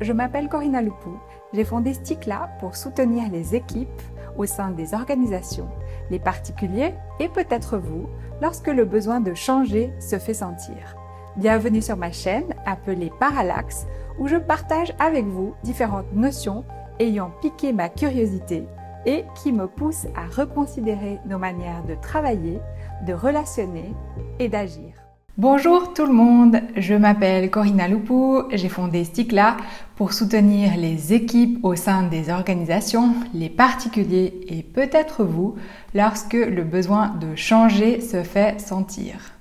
Je m'appelle Corinna Loupou. J'ai fondé Sticla pour soutenir les équipes au sein des organisations, les particuliers et peut-être vous lorsque le besoin de changer se fait sentir. Bienvenue sur ma chaîne appelée Parallax où je partage avec vous différentes notions ayant piqué ma curiosité et qui me poussent à reconsidérer nos manières de travailler, de relationner et d'agir. Bonjour tout le monde, je m'appelle Corinna Loupou, j'ai fondé Sticla pour soutenir les équipes au sein des organisations, les particuliers et peut-être vous lorsque le besoin de changer se fait sentir.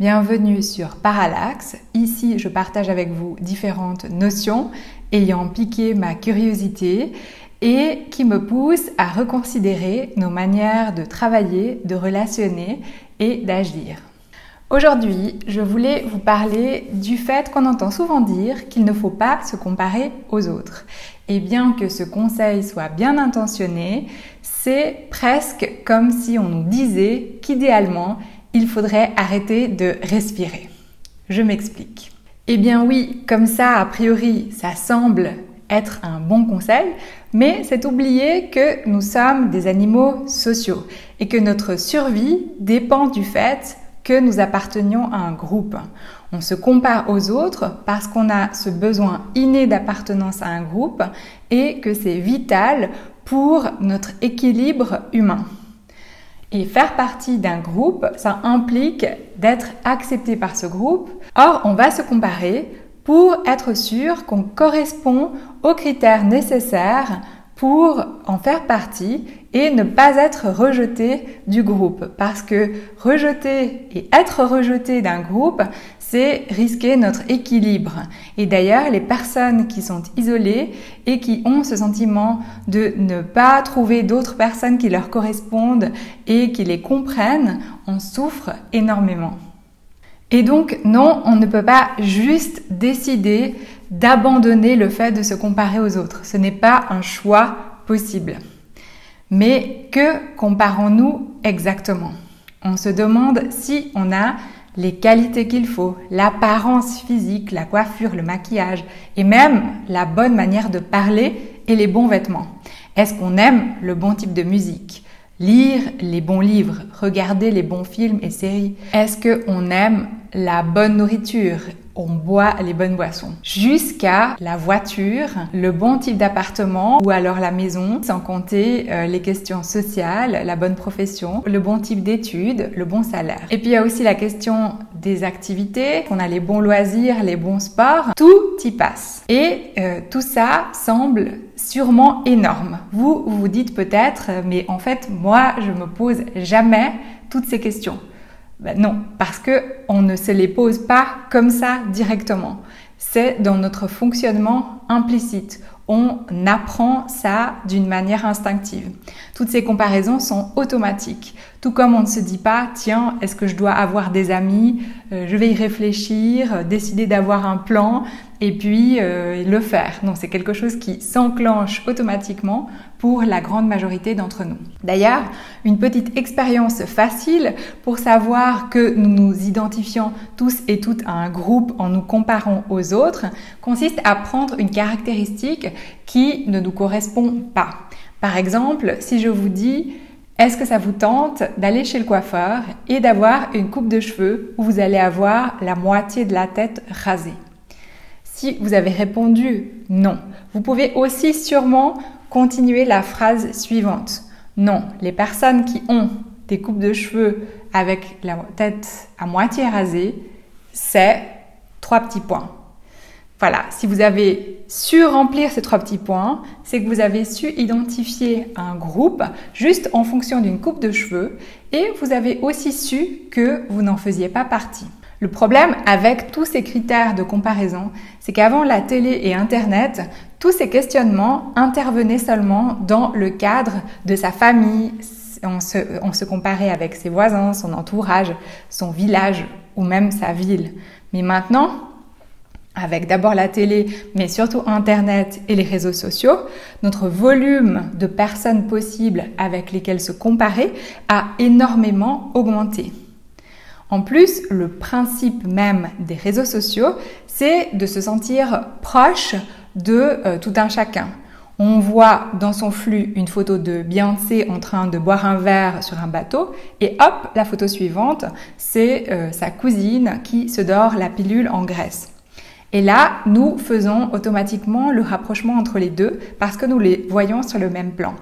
Bienvenue sur Parallax, ici je partage avec vous différentes notions ayant piqué ma curiosité et qui me poussent à reconsidérer nos manières de travailler, de relationner et d'agir. Aujourd'hui, je voulais vous parler du fait qu'on entend souvent dire qu'il ne faut pas se comparer aux autres. Et bien que ce conseil soit bien intentionné, c'est presque comme si on nous disait qu'idéalement, il faudrait arrêter de respirer. Je m'explique. Eh bien oui, comme ça, a priori, ça semble être un bon conseil, mais c'est oublier que nous sommes des animaux sociaux et que notre survie dépend du fait que nous appartenions à un groupe. On se compare aux autres parce qu'on a ce besoin inné d'appartenance à un groupe et que c'est vital pour notre équilibre humain. Et faire partie d'un groupe, ça implique d'être accepté par ce groupe. Or, on va se comparer pour être sûr qu'on correspond aux critères nécessaires pour en faire partie et ne pas être rejeté du groupe. Parce que rejeter et être rejeté d'un groupe, c'est risquer notre équilibre. Et d'ailleurs, les personnes qui sont isolées et qui ont ce sentiment de ne pas trouver d'autres personnes qui leur correspondent et qui les comprennent, en souffrent énormément. Et donc, non, on ne peut pas juste décider d'abandonner le fait de se comparer aux autres. Ce n'est pas un choix possible. Mais que comparons-nous exactement? On se demande si on a les qualités qu'il faut, l'apparence physique, la coiffure, le maquillage et même la bonne manière de parler et les bons vêtements. Est-ce qu'on aime le bon type de musique? Lire les bons livres, regarder les bons films et séries? Est-ce qu'on aime la bonne nourriture on boit les bonnes boissons. Jusqu'à la voiture, le bon type d'appartement ou alors la maison, sans compter euh, les questions sociales, la bonne profession, le bon type d'études, le bon salaire. Et puis il y a aussi la question des activités, qu'on a les bons loisirs, les bons sports, tout y passe. Et euh, tout ça semble sûrement énorme. Vous vous dites peut-être, mais en fait moi je me pose jamais toutes ces questions. Ben non, parce que on ne se les pose pas comme ça directement. C'est dans notre fonctionnement implicite. On apprend ça d'une manière instinctive. Toutes ces comparaisons sont automatiques. Tout comme on ne se dit pas, tiens, est-ce que je dois avoir des amis? Euh, Je vais y réfléchir, décider d'avoir un plan et puis euh, le faire. Non, c'est quelque chose qui s'enclenche automatiquement pour la grande majorité d'entre nous. D'ailleurs, une petite expérience facile pour savoir que nous nous identifions tous et toutes à un groupe en nous comparant aux autres consiste à prendre une caractéristique qui ne nous correspond pas. Par exemple, si je vous dis est-ce que ça vous tente d'aller chez le coiffeur et d'avoir une coupe de cheveux où vous allez avoir la moitié de la tête rasée? Si vous avez répondu non, vous pouvez aussi sûrement continuer la phrase suivante. Non, les personnes qui ont des coupes de cheveux avec la tête à moitié rasée, c'est trois petits points. Voilà, si vous avez su remplir ces trois petits points, c'est que vous avez su identifier un groupe juste en fonction d'une coupe de cheveux et vous avez aussi su que vous n'en faisiez pas partie. Le problème avec tous ces critères de comparaison, c'est qu'avant la télé et Internet, tous ces questionnements intervenaient seulement dans le cadre de sa famille, on se, on se comparait avec ses voisins, son entourage, son village ou même sa ville. Mais maintenant, avec d'abord la télé, mais surtout Internet et les réseaux sociaux, notre volume de personnes possibles avec lesquelles se comparer a énormément augmenté. En plus, le principe même des réseaux sociaux, c'est de se sentir proche de euh, tout un chacun. On voit dans son flux une photo de Beyoncé en train de boire un verre sur un bateau et hop, la photo suivante, c'est euh, sa cousine qui se dort la pilule en Grèce. Et là, nous faisons automatiquement le rapprochement entre les deux parce que nous les voyons sur le même plan.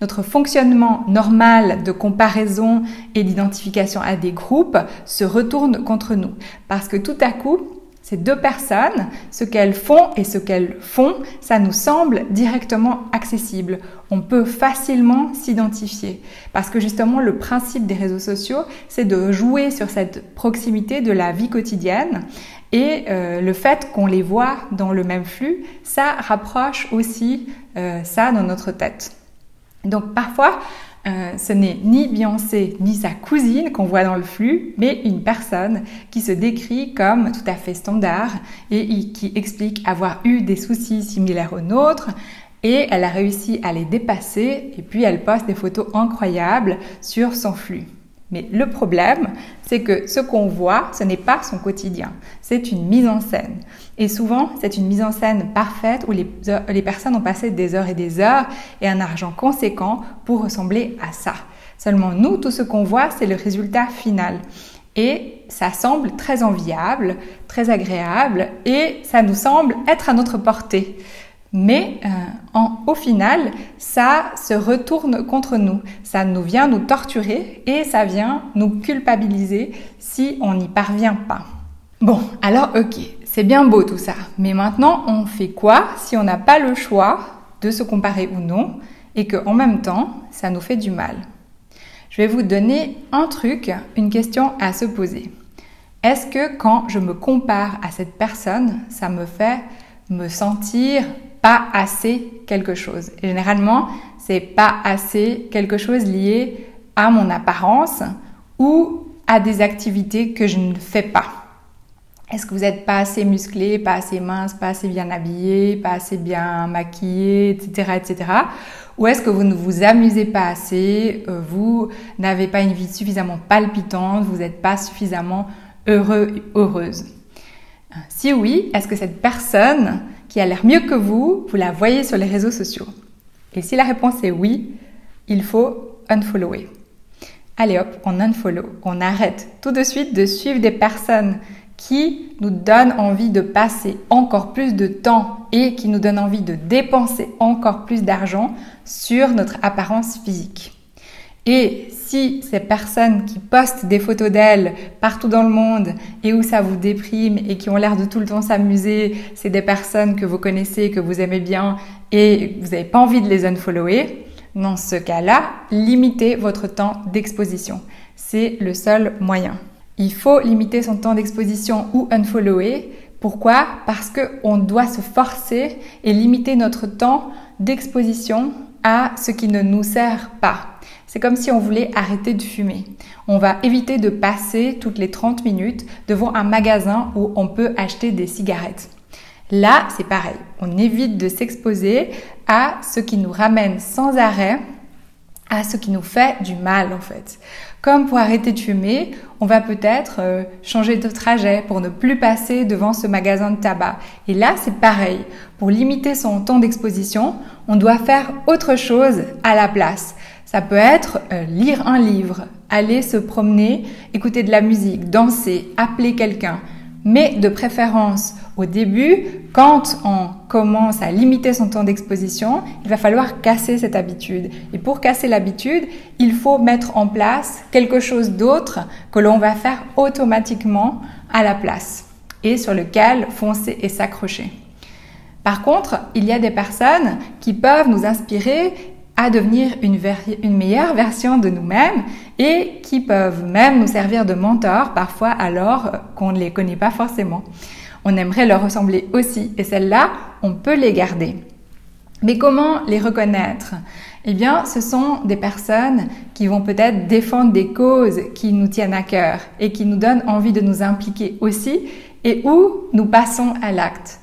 Notre fonctionnement normal de comparaison et d'identification à des groupes se retourne contre nous parce que tout à coup, ces deux personnes, ce qu'elles font et ce qu'elles font, ça nous semble directement accessible. On peut facilement s'identifier. Parce que justement, le principe des réseaux sociaux, c'est de jouer sur cette proximité de la vie quotidienne. Et euh, le fait qu'on les voit dans le même flux, ça rapproche aussi euh, ça dans notre tête. Donc parfois, euh, ce n'est ni Beyoncé ni sa cousine qu'on voit dans le flux, mais une personne qui se décrit comme tout à fait standard et qui explique avoir eu des soucis similaires aux nôtres et elle a réussi à les dépasser et puis elle poste des photos incroyables sur son flux. Mais le problème, c'est que ce qu'on voit, ce n'est pas son quotidien, c'est une mise en scène. Et souvent, c'est une mise en scène parfaite où les, personnes ont passé des heures et des heures et un argent conséquent pour ressembler à ça. Seulement, nous, tout ce qu'on voit, c'est le résultat final. Et ça semble très enviable, très agréable, et ça nous semble être à notre portée. Mais euh, en, au final, ça se retourne contre nous. Ça nous vient nous torturer et ça vient nous culpabiliser si on n'y parvient pas. Bon, alors ok, c'est bien beau tout ça. Mais maintenant, on fait quoi si on n'a pas le choix de se comparer ou non et qu'en même temps, ça nous fait du mal? Je vais vous donner un truc, une question à se poser. Est-ce que quand je me compare à cette personne, ça me fait me sentir pas assez quelque chose. Généralement, c'est pas assez quelque chose lié à mon apparence ou à des activités que je ne fais pas. Est-ce que vous n'êtes pas assez musclé, pas assez mince, pas assez bien habillé, pas assez bien maquillé, etc., etc. Ou est-ce que vous ne vous amusez pas assez, euh, vous n'avez pas une vie suffisamment palpitante, vous n'êtes pas suffisamment heureux, heureuse? Si oui, est-ce que cette personne qui a l'air mieux que vous, vous la voyez sur les réseaux sociaux Et si la réponse est oui, il faut unfollower. Allez hop, on unfollow, on arrête tout de suite de suivre des personnes qui nous donnent envie de passer encore plus de temps et qui nous donnent envie de dépenser encore plus d'argent sur notre apparence physique. Et si ces personnes qui postent des photos d'elles partout dans le monde et où ça vous déprime et qui ont l'air de tout le temps s'amuser, c'est des personnes que vous connaissez, que vous aimez bien et vous n'avez pas envie de les unfollower, dans ce cas-là, limitez votre temps d'exposition. C'est le seul moyen. Il faut limiter son temps d'exposition ou unfollower. Pourquoi? Parce qu'on doit se forcer et limiter notre temps d'exposition à ce qui ne nous sert pas. C'est comme si on voulait arrêter de fumer. On va éviter de passer toutes les 30 minutes devant un magasin où on peut acheter des cigarettes. Là, c'est pareil. On évite de s'exposer à ce qui nous ramène sans arrêt à ce qui nous fait du mal en fait. Comme pour arrêter de fumer, on va peut-être euh, changer de trajet pour ne plus passer devant ce magasin de tabac. Et là, c'est pareil. Pour limiter son temps d'exposition, on doit faire autre chose à la place. Ça peut être euh, lire un livre, aller se promener, écouter de la musique, danser, appeler quelqu'un. Mais de préférence, au début, quand on commence à limiter son temps d'exposition, il va falloir casser cette habitude. Et pour casser l'habitude, il faut mettre en place quelque chose d'autre que l'on va faire automatiquement à la place et sur lequel foncer et s'accrocher. Par contre, il y a des personnes qui peuvent nous inspirer à devenir une, meilleure version de nous-mêmes et qui peuvent même nous servir de mentors parfois alors qu'on ne les connaît pas forcément. On aimerait leur ressembler aussi et celles-là, on peut les garder. Mais comment les reconnaître? Eh bien, ce sont des personnes qui vont peut-être défendre des causes qui nous tiennent à cœur et qui nous donnent envie de nous impliquer aussi et où nous passons à l'acte.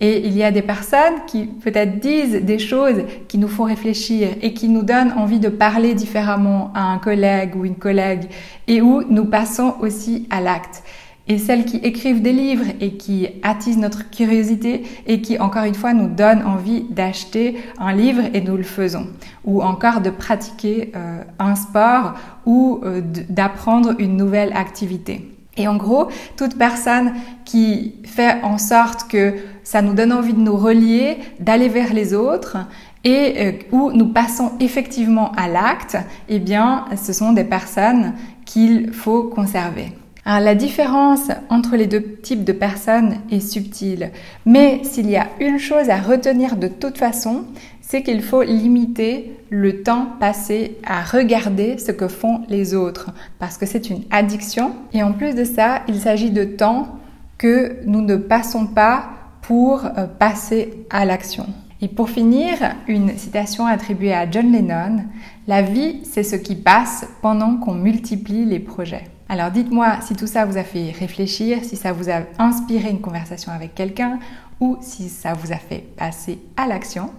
Et il y a des personnes qui peut-être disent des choses qui nous font réfléchir et qui nous donnent envie de parler différemment à un collègue ou une collègue et où nous passons aussi à l'acte et celles qui écrivent des livres et qui attisent notre curiosité et qui, encore une fois, nous donnent envie d'acheter un livre et nous le faisons. Ou encore de pratiquer euh, un sport ou euh, d'apprendre une nouvelle activité. Et en gros, toute personne qui fait en sorte que ça nous donne envie de nous relier, d'aller vers les autres, et euh, où nous passons effectivement à l'acte, eh bien, ce sont des personnes qu'il faut conserver. Alors, la différence entre les deux types de personnes est subtile, mais s'il y a une chose à retenir de toute façon, c'est qu'il faut limiter le temps passé à regarder ce que font les autres, parce que c'est une addiction. Et en plus de ça, il s'agit de temps que nous ne passons pas pour euh, passer à l'action. Et pour finir, une citation attribuée à John Lennon, La vie, c'est ce qui passe pendant qu'on multiplie les projets. Alors dites-moi si tout ça vous a fait réfléchir, si ça vous a inspiré une conversation avec quelqu'un ou si ça vous a fait passer à l'action.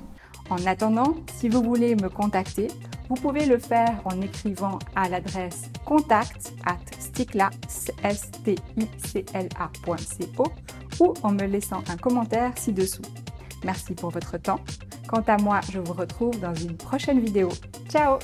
En attendant, si vous voulez me contacter, vous pouvez le faire en écrivant à l'adresse contact at ou en me laissant un commentaire ci-dessous. Merci pour votre temps. Quant à moi, je vous retrouve dans une prochaine vidéo. Ciao